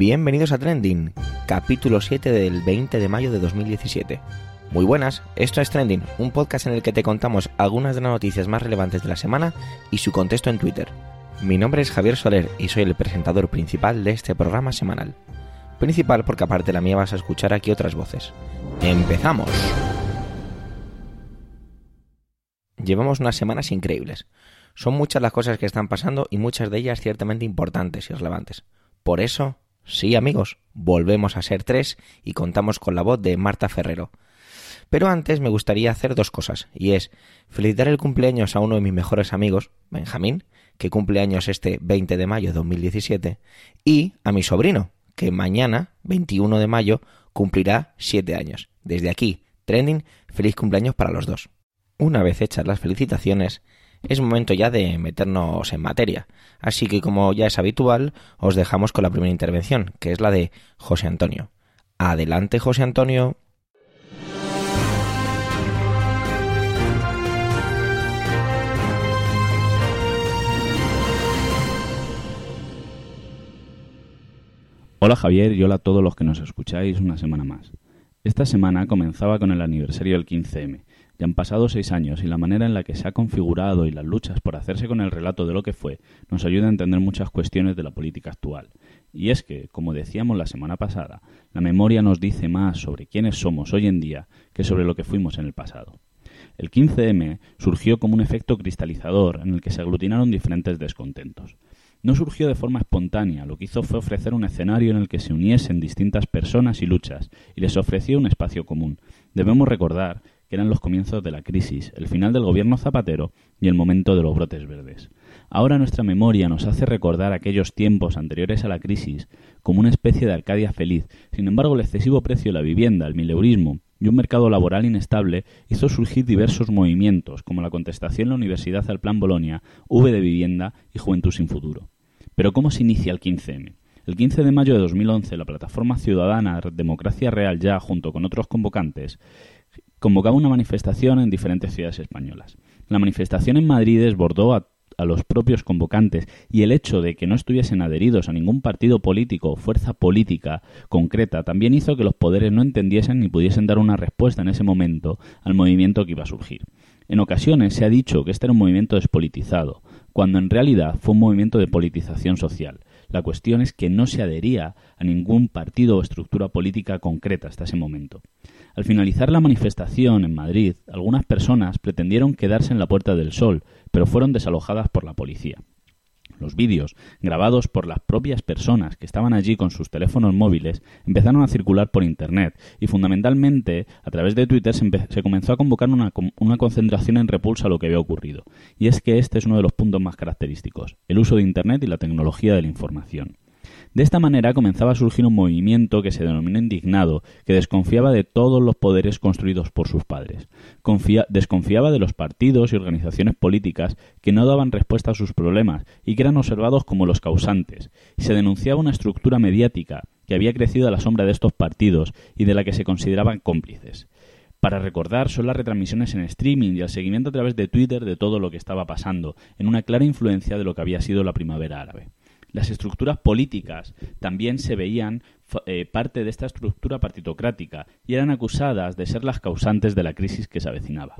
Bienvenidos a Trending, capítulo 7 del 20 de mayo de 2017. Muy buenas, esto es Trending, un podcast en el que te contamos algunas de las noticias más relevantes de la semana y su contexto en Twitter. Mi nombre es Javier Soler y soy el presentador principal de este programa semanal. Principal porque aparte de la mía vas a escuchar aquí otras voces. ¡Empezamos! Llevamos unas semanas increíbles. Son muchas las cosas que están pasando y muchas de ellas ciertamente importantes y relevantes. Por eso, sí amigos, volvemos a ser tres y contamos con la voz de Marta Ferrero. Pero antes me gustaría hacer dos cosas, y es felicitar el cumpleaños a uno de mis mejores amigos, Benjamín, que cumple años este 20 de mayo de 2017, y a mi sobrino, que mañana, 21 de mayo, cumplirá 7 años. Desde aquí, Trending, feliz cumpleaños para los dos. Una vez hechas las felicitaciones, es momento ya de meternos en materia. Así que como ya es habitual, os dejamos con la primera intervención, que es la de José Antonio. Adelante, José Antonio. Hola Javier y hola a todos los que nos escucháis una semana más. Esta semana comenzaba con el aniversario del 15M, ya han pasado seis años y la manera en la que se ha configurado y las luchas por hacerse con el relato de lo que fue nos ayuda a entender muchas cuestiones de la política actual. Y es que, como decíamos la semana pasada, la memoria nos dice más sobre quiénes somos hoy en día que sobre lo que fuimos en el pasado. El 15M surgió como un efecto cristalizador en el que se aglutinaron diferentes descontentos. No surgió de forma espontánea, lo que hizo fue ofrecer un escenario en el que se uniesen distintas personas y luchas, y les ofreció un espacio común. Debemos recordar que eran los comienzos de la crisis, el final del gobierno Zapatero y el momento de los brotes verdes. Ahora nuestra memoria nos hace recordar aquellos tiempos anteriores a la crisis como una especie de Arcadia feliz. Sin embargo, el excesivo precio de la vivienda, el mileurismo y un mercado laboral inestable hizo surgir diversos movimientos, como la contestación en la universidad al Plan Bolonia, V de Vivienda y Juventud sin Futuro. Pero ¿cómo se inicia el 15M? El 15 de mayo de 2011, la plataforma ciudadana Democracia Real Ya, junto con otros convocantes, convocaba una manifestación en diferentes ciudades españolas. La manifestación en Madrid desbordó a, los propios convocantes y el hecho de que no estuviesen adheridos a ningún partido político o fuerza política concreta también hizo que los poderes no entendiesen ni pudiesen dar una respuesta en ese momento al movimiento que iba a surgir. En ocasiones se ha dicho que este era un movimiento despolitizado, cuando en realidad fue un movimiento de politización social. La cuestión es que no se adhería a ningún partido o estructura política concreta hasta ese momento. Al finalizar la manifestación en Madrid, algunas personas pretendieron quedarse en la Puerta del Sol, pero fueron desalojadas por la policía. Los vídeos, grabados por las propias personas que estaban allí con sus teléfonos móviles, empezaron a circular por Internet y fundamentalmente a través de Twitter se, comenzó a convocar una, una concentración en repulsa a lo que había ocurrido. Y es que este es uno de los puntos más característicos, el uso de Internet y la tecnología de la información. De esta manera comenzaba a surgir un movimiento que se denominó indignado, que desconfiaba de todos los poderes construidos por sus padres. desconfiaba de los partidos y organizaciones políticas que no daban respuesta a sus problemas y que eran observados como los causantes. Y se denunciaba una estructura mediática que había crecido a la sombra de estos partidos y de la que se consideraban cómplices. Para recordar son las retransmisiones en streaming y el seguimiento a través de Twitter de todo lo que estaba pasando, en una clara influencia de lo que había sido la primavera árabe las estructuras políticas también se veían eh, parte de esta estructura partitocrática y eran acusadas de ser las causantes de la crisis que se avecinaba.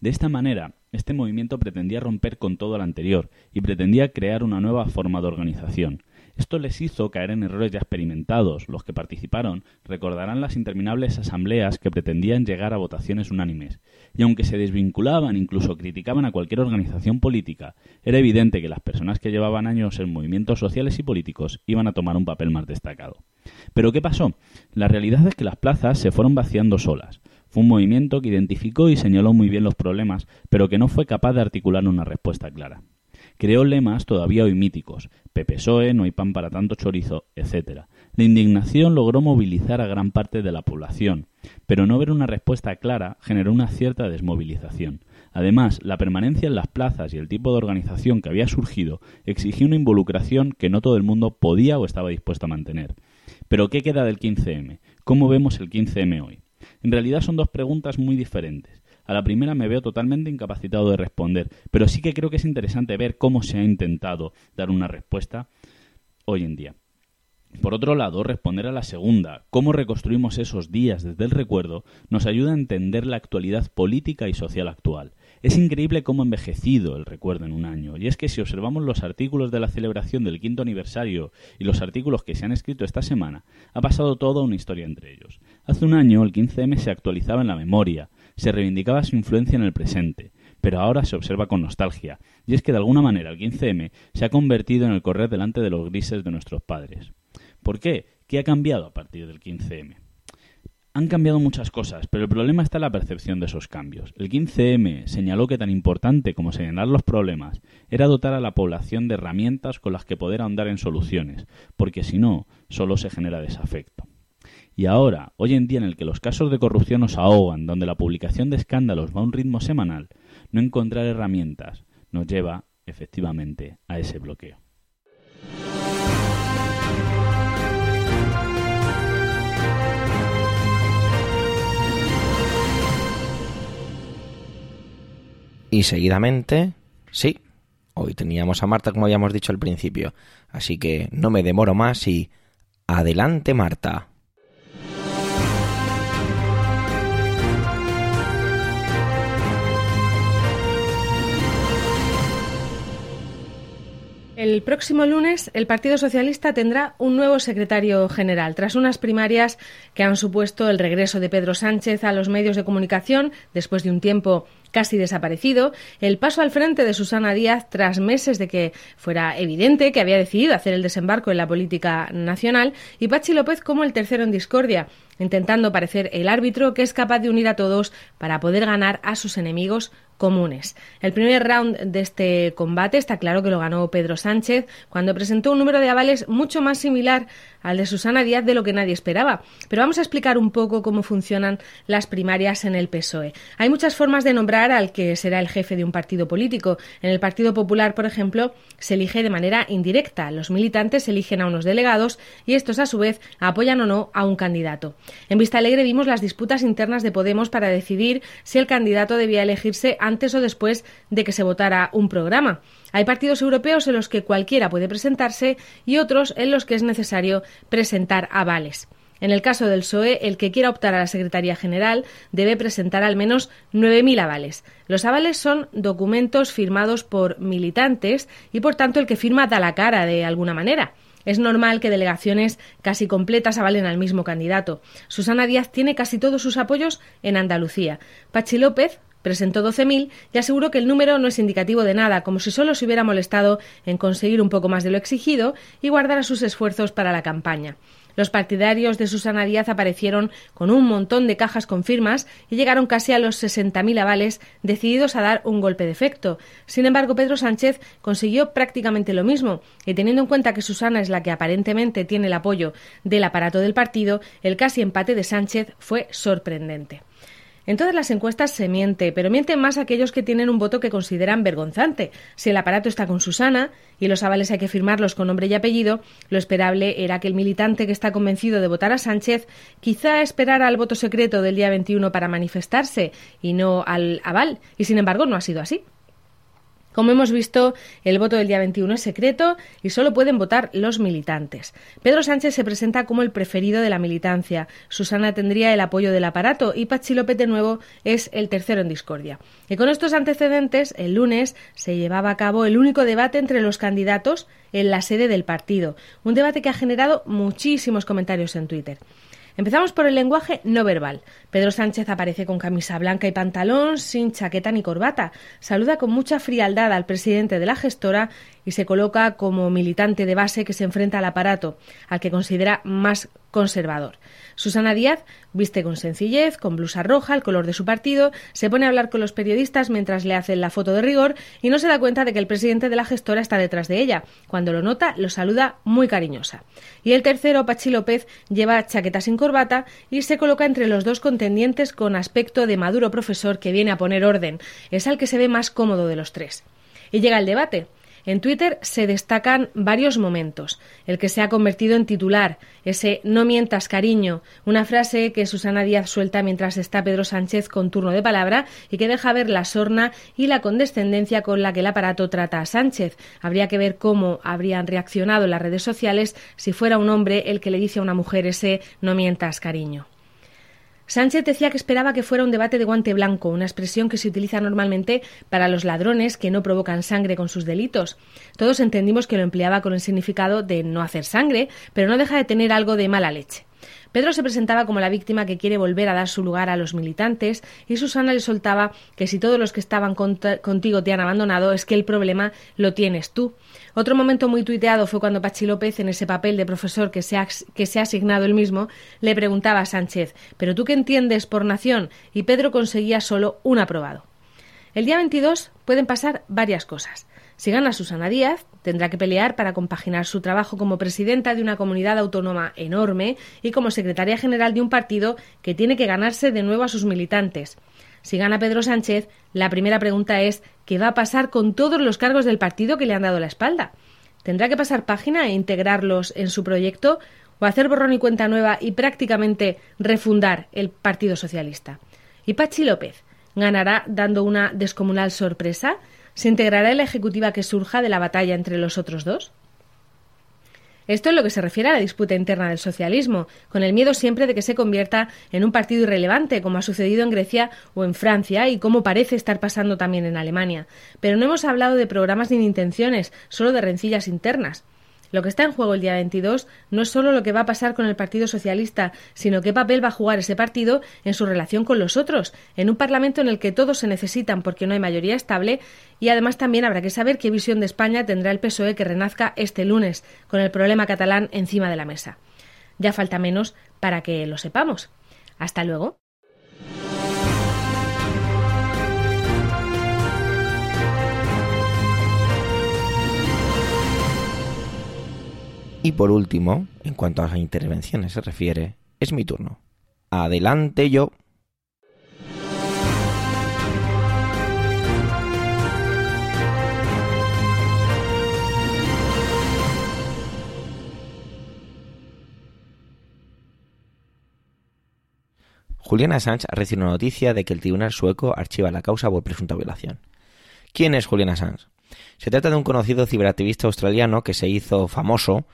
De esta manera, este movimiento pretendía romper con todo lo anterior y pretendía crear una nueva forma de organización, esto les hizo caer en errores ya experimentados. Los que participaron recordarán las interminables asambleas que pretendían llegar a votaciones unánimes. Y aunque se desvinculaban, incluso criticaban a cualquier organización política, era evidente que las personas que llevaban años en movimientos sociales y políticos iban a tomar un papel más destacado. Pero ¿qué pasó? La realidad es que las plazas se fueron vaciando solas. Fue un movimiento que identificó y señaló muy bien los problemas, pero que no fue capaz de articular una respuesta clara. Creó lemas todavía hoy míticos, PPSOE, no hay pan para tanto chorizo, etc. La indignación logró movilizar a gran parte de la población, pero no ver una respuesta clara generó una cierta desmovilización. Además, la permanencia en las plazas y el tipo de organización que había surgido exigía una involucración que no todo el mundo podía o estaba dispuesto a mantener. Pero ¿qué queda del 15M? ¿Cómo vemos el 15M hoy? En realidad son dos preguntas muy diferentes. A la primera me veo totalmente incapacitado de responder, pero sí que creo que es interesante ver cómo se ha intentado dar una respuesta hoy en día. Por otro lado, responder a la segunda, cómo reconstruimos esos días desde el recuerdo, nos ayuda a entender la actualidad política y social actual. Es increíble cómo ha envejecido el recuerdo en un año, y es que si observamos los artículos de la celebración del quinto aniversario y los artículos que se han escrito esta semana, ha pasado toda una historia entre ellos. Hace un año el 15M se actualizaba en la memoria, se reivindicaba su influencia en el presente, pero ahora se observa con nostalgia, y es que de alguna manera el 15M se ha convertido en el correr delante de los grises de nuestros padres. ¿Por qué? ¿Qué ha cambiado a partir del 15M? Han cambiado muchas cosas, pero el problema está en la percepción de esos cambios. El 15M señaló que tan importante como señalar los problemas era dotar a la población de herramientas con las que poder ahondar en soluciones, porque si no, solo se genera desafecto. Y ahora, hoy en día en el que los casos de corrupción nos ahogan, donde la publicación de escándalos va a un ritmo semanal, no encontrar herramientas nos lleva, efectivamente, a ese bloqueo. Y seguidamente, sí, hoy teníamos a Marta como habíamos dicho al principio, así que no me demoro más y... Adelante Marta. El próximo lunes el Partido Socialista tendrá un nuevo secretario general, tras unas primarias que han supuesto el regreso de Pedro Sánchez a los medios de comunicación después de un tiempo casi desaparecido, el paso al frente de Susana Díaz tras meses de que fuera evidente que había decidido hacer el desembarco en la política nacional y Pachi López como el tercero en discordia, intentando parecer el árbitro que es capaz de unir a todos para poder ganar a sus enemigos comunes. El primer round de este combate está claro que lo ganó Pedro Sánchez cuando presentó un número de avales mucho más similar al de Susana Díaz de lo que nadie esperaba. Pero vamos a explicar un poco cómo funcionan las primarias en el PSOE. Hay muchas formas de nombrar al que será el jefe de un partido político. En el Partido Popular, por ejemplo, se elige de manera indirecta. Los militantes eligen a unos delegados y estos, a su vez, apoyan o no a un candidato. En Vista Alegre vimos las disputas internas de Podemos para decidir si el candidato debía elegirse antes o después de que se votara un programa. Hay partidos europeos en los que cualquiera puede presentarse y otros en los que es necesario presentar avales. En el caso del PSOE, el que quiera optar a la Secretaría General debe presentar al menos 9.000 avales. Los avales son documentos firmados por militantes y, por tanto, el que firma da la cara de alguna manera. Es normal que delegaciones casi completas avalen al mismo candidato. Susana Díaz tiene casi todos sus apoyos en Andalucía. Pachi López presentó 12.000 y aseguró que el número no es indicativo de nada, como si solo se hubiera molestado en conseguir un poco más de lo exigido y guardara sus esfuerzos para la campaña. Los partidarios de Susana Díaz aparecieron con un montón de cajas con firmas y llegaron casi a los 60.000 avales decididos a dar un golpe de efecto. Sin embargo, Pedro Sánchez consiguió prácticamente lo mismo y teniendo en cuenta que Susana es la que aparentemente tiene el apoyo del aparato del partido, el casi empate de Sánchez fue sorprendente. En todas las encuestas se miente, pero mienten más aquellos que tienen un voto que consideran vergonzante. Si el aparato está con Susana y los avales hay que firmarlos con nombre y apellido, lo esperable era que el militante que está convencido de votar a Sánchez quizá esperara al voto secreto del día 21 para manifestarse y no al aval, y sin embargo no ha sido así. Como hemos visto, el voto del día 21 es secreto y solo pueden votar los militantes. Pedro Sánchez se presenta como el preferido de la militancia. Susana tendría el apoyo del aparato y Pachi de nuevo es el tercero en discordia. Y con estos antecedentes, el lunes se llevaba a cabo el único debate entre los candidatos en la sede del partido. Un debate que ha generado muchísimos comentarios en Twitter. Empezamos por el lenguaje no verbal. Pedro Sánchez aparece con camisa blanca y pantalón, sin chaqueta ni corbata. Saluda con mucha frialdad al presidente de la gestora y se coloca como militante de base que se enfrenta al aparato, al que considera más conservador. Susana Díaz viste con sencillez, con blusa roja, el color de su partido, se pone a hablar con los periodistas mientras le hacen la foto de rigor y no se da cuenta de que el presidente de la gestora está detrás de ella. Cuando lo nota, lo saluda muy cariñosa. Y el tercero, Pachi López, lleva chaqueta sin corbata y se coloca entre los dos contendientes con aspecto de maduro profesor que viene a poner orden. Es al que se ve más cómodo de los tres. Y llega el debate. En Twitter se destacan varios momentos. El que se ha convertido en titular, ese no mientas cariño, una frase que Susana Díaz suelta mientras está Pedro Sánchez con turno de palabra y que deja ver la sorna y la condescendencia con la que el aparato trata a Sánchez. Habría que ver cómo habrían reaccionado las redes sociales si fuera un hombre el que le dice a una mujer ese no mientas cariño. Sánchez decía que esperaba que fuera un debate de guante blanco, una expresión que se utiliza normalmente para los ladrones que no provocan sangre con sus delitos. Todos entendimos que lo empleaba con el significado de no hacer sangre, pero no deja de tener algo de mala leche. Pedro se presentaba como la víctima que quiere volver a dar su lugar a los militantes y Susana le soltaba que si todos los que estaban contigo te han abandonado es que el problema lo tienes tú. Otro momento muy tuiteado fue cuando Pachi López, en ese papel de profesor que se, ha, que se ha asignado él mismo, le preguntaba a Sánchez ¿Pero tú qué entiendes por nación? y Pedro conseguía solo un aprobado. El día 22 pueden pasar varias cosas. Si gana Susana Díaz, tendrá que pelear para compaginar su trabajo como presidenta de una comunidad autónoma enorme y como secretaria general de un partido que tiene que ganarse de nuevo a sus militantes. Si gana Pedro Sánchez, la primera pregunta es ¿qué va a pasar con todos los cargos del partido que le han dado la espalda? ¿Tendrá que pasar página e integrarlos en su proyecto o hacer borrón y cuenta nueva y prácticamente refundar el Partido Socialista? ¿Y Pachi López ganará dando una descomunal sorpresa? ¿Se integrará en la ejecutiva que surja de la batalla entre los otros dos? Esto es lo que se refiere a la disputa interna del socialismo, con el miedo siempre de que se convierta en un partido irrelevante, como ha sucedido en Grecia o en Francia y como parece estar pasando también en Alemania. Pero no hemos hablado de programas ni de intenciones, solo de rencillas internas. Lo que está en juego el día 22 no es solo lo que va a pasar con el Partido Socialista, sino qué papel va a jugar ese partido en su relación con los otros, en un Parlamento en el que todos se necesitan porque no hay mayoría estable y además también habrá que saber qué visión de España tendrá el PSOE que renazca este lunes, con el problema catalán encima de la mesa. Ya falta menos para que lo sepamos. Hasta luego. Y por último, en cuanto a las intervenciones se refiere, es mi turno. Adelante yo. Juliana Assange ha recibido una noticia de que el tribunal sueco archiva la causa por presunta violación. ¿Quién es Juliana Assange? Se trata de un conocido ciberactivista australiano que se hizo famoso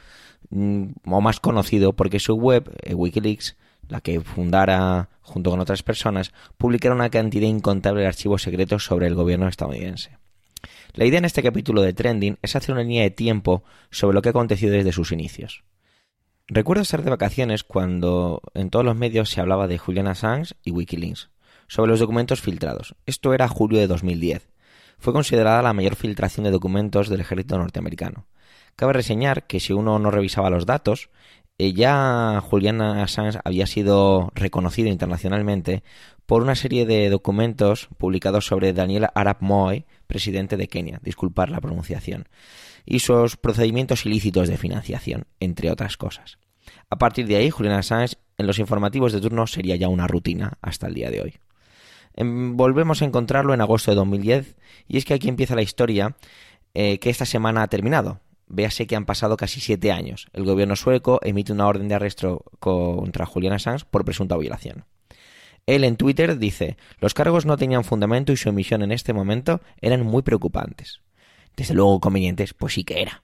mm, o más conocido porque su web, eh, Wikileaks, la que fundara junto con otras personas, publicara una cantidad incontable de archivos secretos sobre el gobierno estadounidense. La idea en este capítulo de Trending es hacer una línea de tiempo sobre lo que ha acontecido desde sus inicios. Recuerdo estar de vacaciones cuando en todos los medios se hablaba de Julian Assange y Wikileaks, sobre los documentos filtrados. Esto era julio de 2010 fue considerada la mayor filtración de documentos del ejército norteamericano. Cabe reseñar que si uno no revisaba los datos, eh, ya Julian Assange había sido reconocido internacionalmente por una serie de documentos publicados sobre Daniel Arap Moi, presidente de Kenia, disculpar la pronunciación, y sus procedimientos ilícitos de financiación, entre otras cosas. A partir de ahí, Julian Assange en los informativos de turno sería ya una rutina hasta el día de hoy. Em, volvemos a encontrarlo en agosto de 2010 y es que aquí empieza la historia eh, que esta semana ha terminado. Véase que han pasado casi siete años. El gobierno sueco emite una orden de arresto contra Julian Assange por presunta violación. Él en Twitter dice, los cargos no tenían fundamento y su emisión en este momento eran muy preocupantes. Desde luego convenientes, pues sí que era.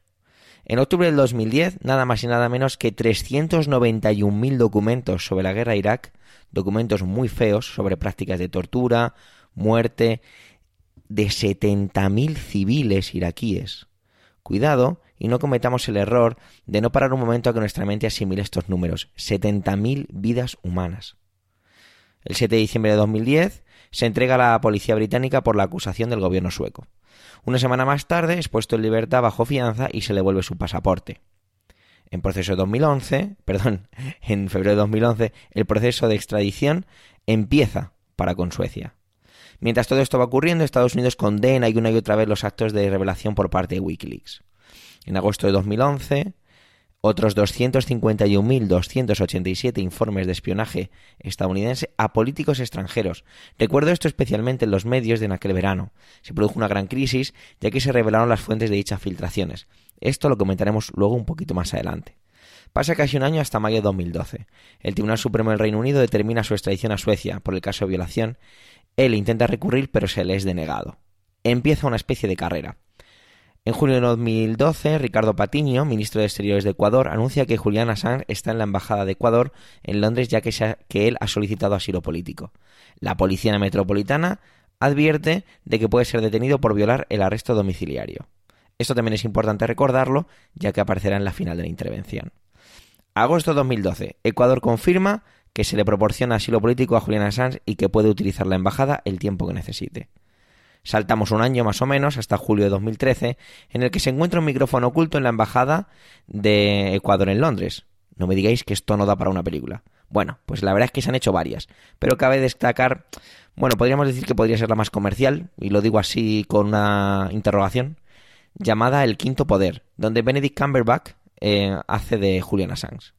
En octubre del 2010, nada más y nada menos que 391.000 documentos sobre la guerra Irak documentos muy feos sobre prácticas de tortura, muerte de 70.000 civiles iraquíes. Cuidado y no cometamos el error de no parar un momento a que nuestra mente asimile estos números. 70.000 vidas humanas. El 7 de diciembre de 2010 se entrega a la policía británica por la acusación del gobierno sueco. Una semana más tarde es puesto en libertad bajo fianza y se le vuelve su pasaporte. En proceso de 2011, perdón, en febrero de 2011, el proceso de extradición empieza para con Suecia. Mientras todo esto va ocurriendo, Estados Unidos condena y una y otra vez los actos de revelación por parte de Wikileaks. En agosto de 2011, otros 251.287 informes de espionaje estadounidense a políticos extranjeros. Recuerdo esto especialmente en los medios de en aquel verano. Se produjo una gran crisis ya que se revelaron las fuentes de dichas filtraciones. Esto lo comentaremos luego un poquito más adelante. Pasa casi un año hasta mayo de 2012. El Tribunal Supremo del Reino Unido determina su extradición a Suecia por el caso de violación. Él intenta recurrir pero se le es denegado. Empieza una especie de carrera. En junio de 2012, Ricardo Patiño, ministro de Exteriores de Ecuador, anuncia que Julián Assange está en la Embajada de Ecuador en Londres ya que, que él ha solicitado asilo político. La Policía Metropolitana advierte de que puede ser detenido por violar el arresto domiciliario. Esto también es importante recordarlo, ya que aparecerá en la final de la intervención. Agosto de 2012. Ecuador confirma que se le proporciona asilo político a Julián Assange y que puede utilizar la embajada el tiempo que necesite. Saltamos un año más o menos hasta julio de 2013, en el que se encuentra un micrófono oculto en la embajada de Ecuador en Londres. No me digáis que esto no da para una película. Bueno, pues la verdad es que se han hecho varias, pero cabe destacar, bueno, podríamos decir que podría ser la más comercial, y lo digo así con una interrogación, llamada El Quinto Poder, donde Benedict Cumberbatch eh, hace de Julian Assange.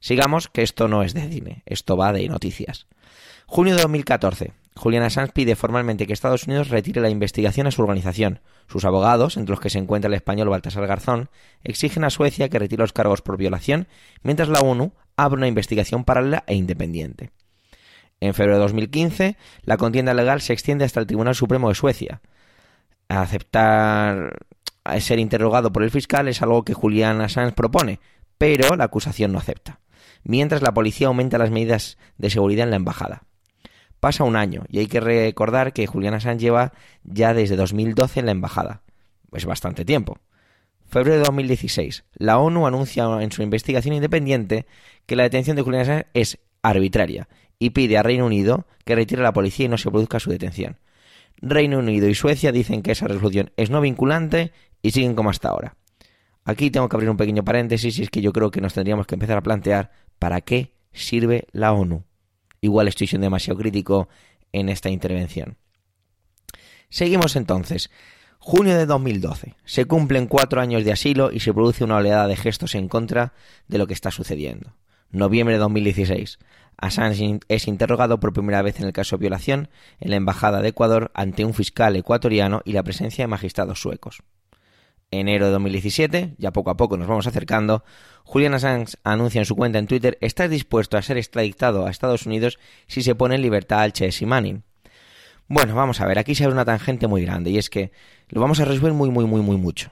Sigamos, que esto no es de cine, esto va de noticias. Junio de 2014. Julian Assange pide formalmente que Estados Unidos retire la investigación a su organización. Sus abogados, entre los que se encuentra el español Baltasar Garzón, exigen a Suecia que retire los cargos por violación, mientras la ONU abre una investigación paralela e independiente. En febrero de 2015, la contienda legal se extiende hasta el Tribunal Supremo de Suecia. Aceptar ser interrogado por el fiscal es algo que Julian Assange propone, pero la acusación no acepta. Mientras la policía aumenta las medidas de seguridad en la embajada. Pasa un año y hay que recordar que Julian Assange lleva ya desde 2012 en la embajada. Es bastante tiempo. Febrero de 2016. La ONU anuncia en su investigación independiente que la detención de Julian Assange es arbitraria y pide a Reino Unido que retire a la policía y no se produzca su detención. Reino Unido y Suecia dicen que esa resolución es no vinculante y siguen como hasta ahora. Aquí tengo que abrir un pequeño paréntesis y es que yo creo que nos tendríamos que empezar a plantear para qué sirve la ONU. Igual estoy siendo demasiado crítico en esta intervención. Seguimos entonces. Junio de 2012. Se cumplen cuatro años de asilo y se produce una oleada de gestos en contra de lo que está sucediendo. Noviembre de 2016. Assange es interrogado por primera vez en el caso de violación en la Embajada de Ecuador ante un fiscal ecuatoriano y la presencia de magistrados suecos. Enero de 2017, ya poco a poco nos vamos acercando, Julian Assange anuncia en su cuenta en Twitter ¿Estás dispuesto a ser extraditado a Estados Unidos si se pone en libertad al Chelsea Manning? Bueno, vamos a ver, aquí se abre una tangente muy grande y es que lo vamos a resolver muy, muy, muy, muy mucho.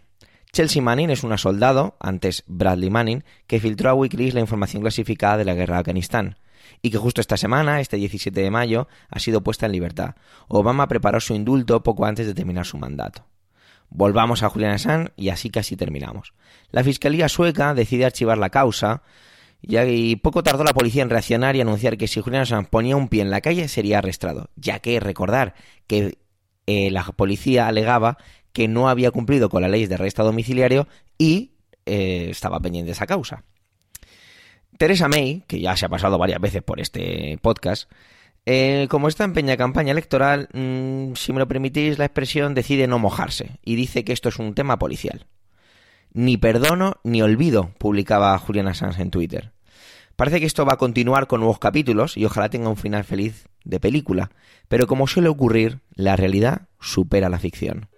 Chelsea Manning es una soldado, antes Bradley Manning, que filtró a Wikileaks la información clasificada de la guerra de Afganistán y que justo esta semana, este 17 de mayo, ha sido puesta en libertad. Obama preparó su indulto poco antes de terminar su mandato. Volvamos a Julian Assange y así casi terminamos. La Fiscalía sueca decide archivar la causa y poco tardó la policía en reaccionar y anunciar que si Julian Assange ponía un pie en la calle sería arrestado, ya que recordar que eh, la policía alegaba que no había cumplido con la ley de arresto domiciliario y eh, estaba pendiente esa causa. Teresa May, que ya se ha pasado varias veces por este podcast, eh, como está en peña campaña electoral, mm, si me lo permitís la expresión, decide no mojarse y dice que esto es un tema policial. Ni perdono ni olvido, publicaba Juliana Sanz en Twitter. Parece que esto va a continuar con nuevos capítulos y ojalá tenga un final feliz de película, pero como suele ocurrir, la realidad supera la ficción.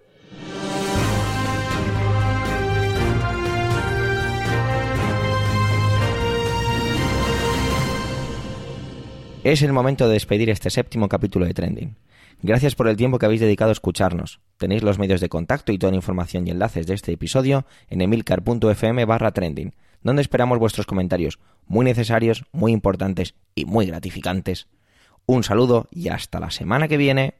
Es el momento de despedir este séptimo capítulo de Trending. Gracias por el tiempo que habéis dedicado a escucharnos. Tenéis los medios de contacto y toda la información y enlaces de este episodio en emilcar.fm barra trending, donde esperamos vuestros comentarios, muy necesarios, muy importantes y muy gratificantes. Un saludo y hasta la semana que viene.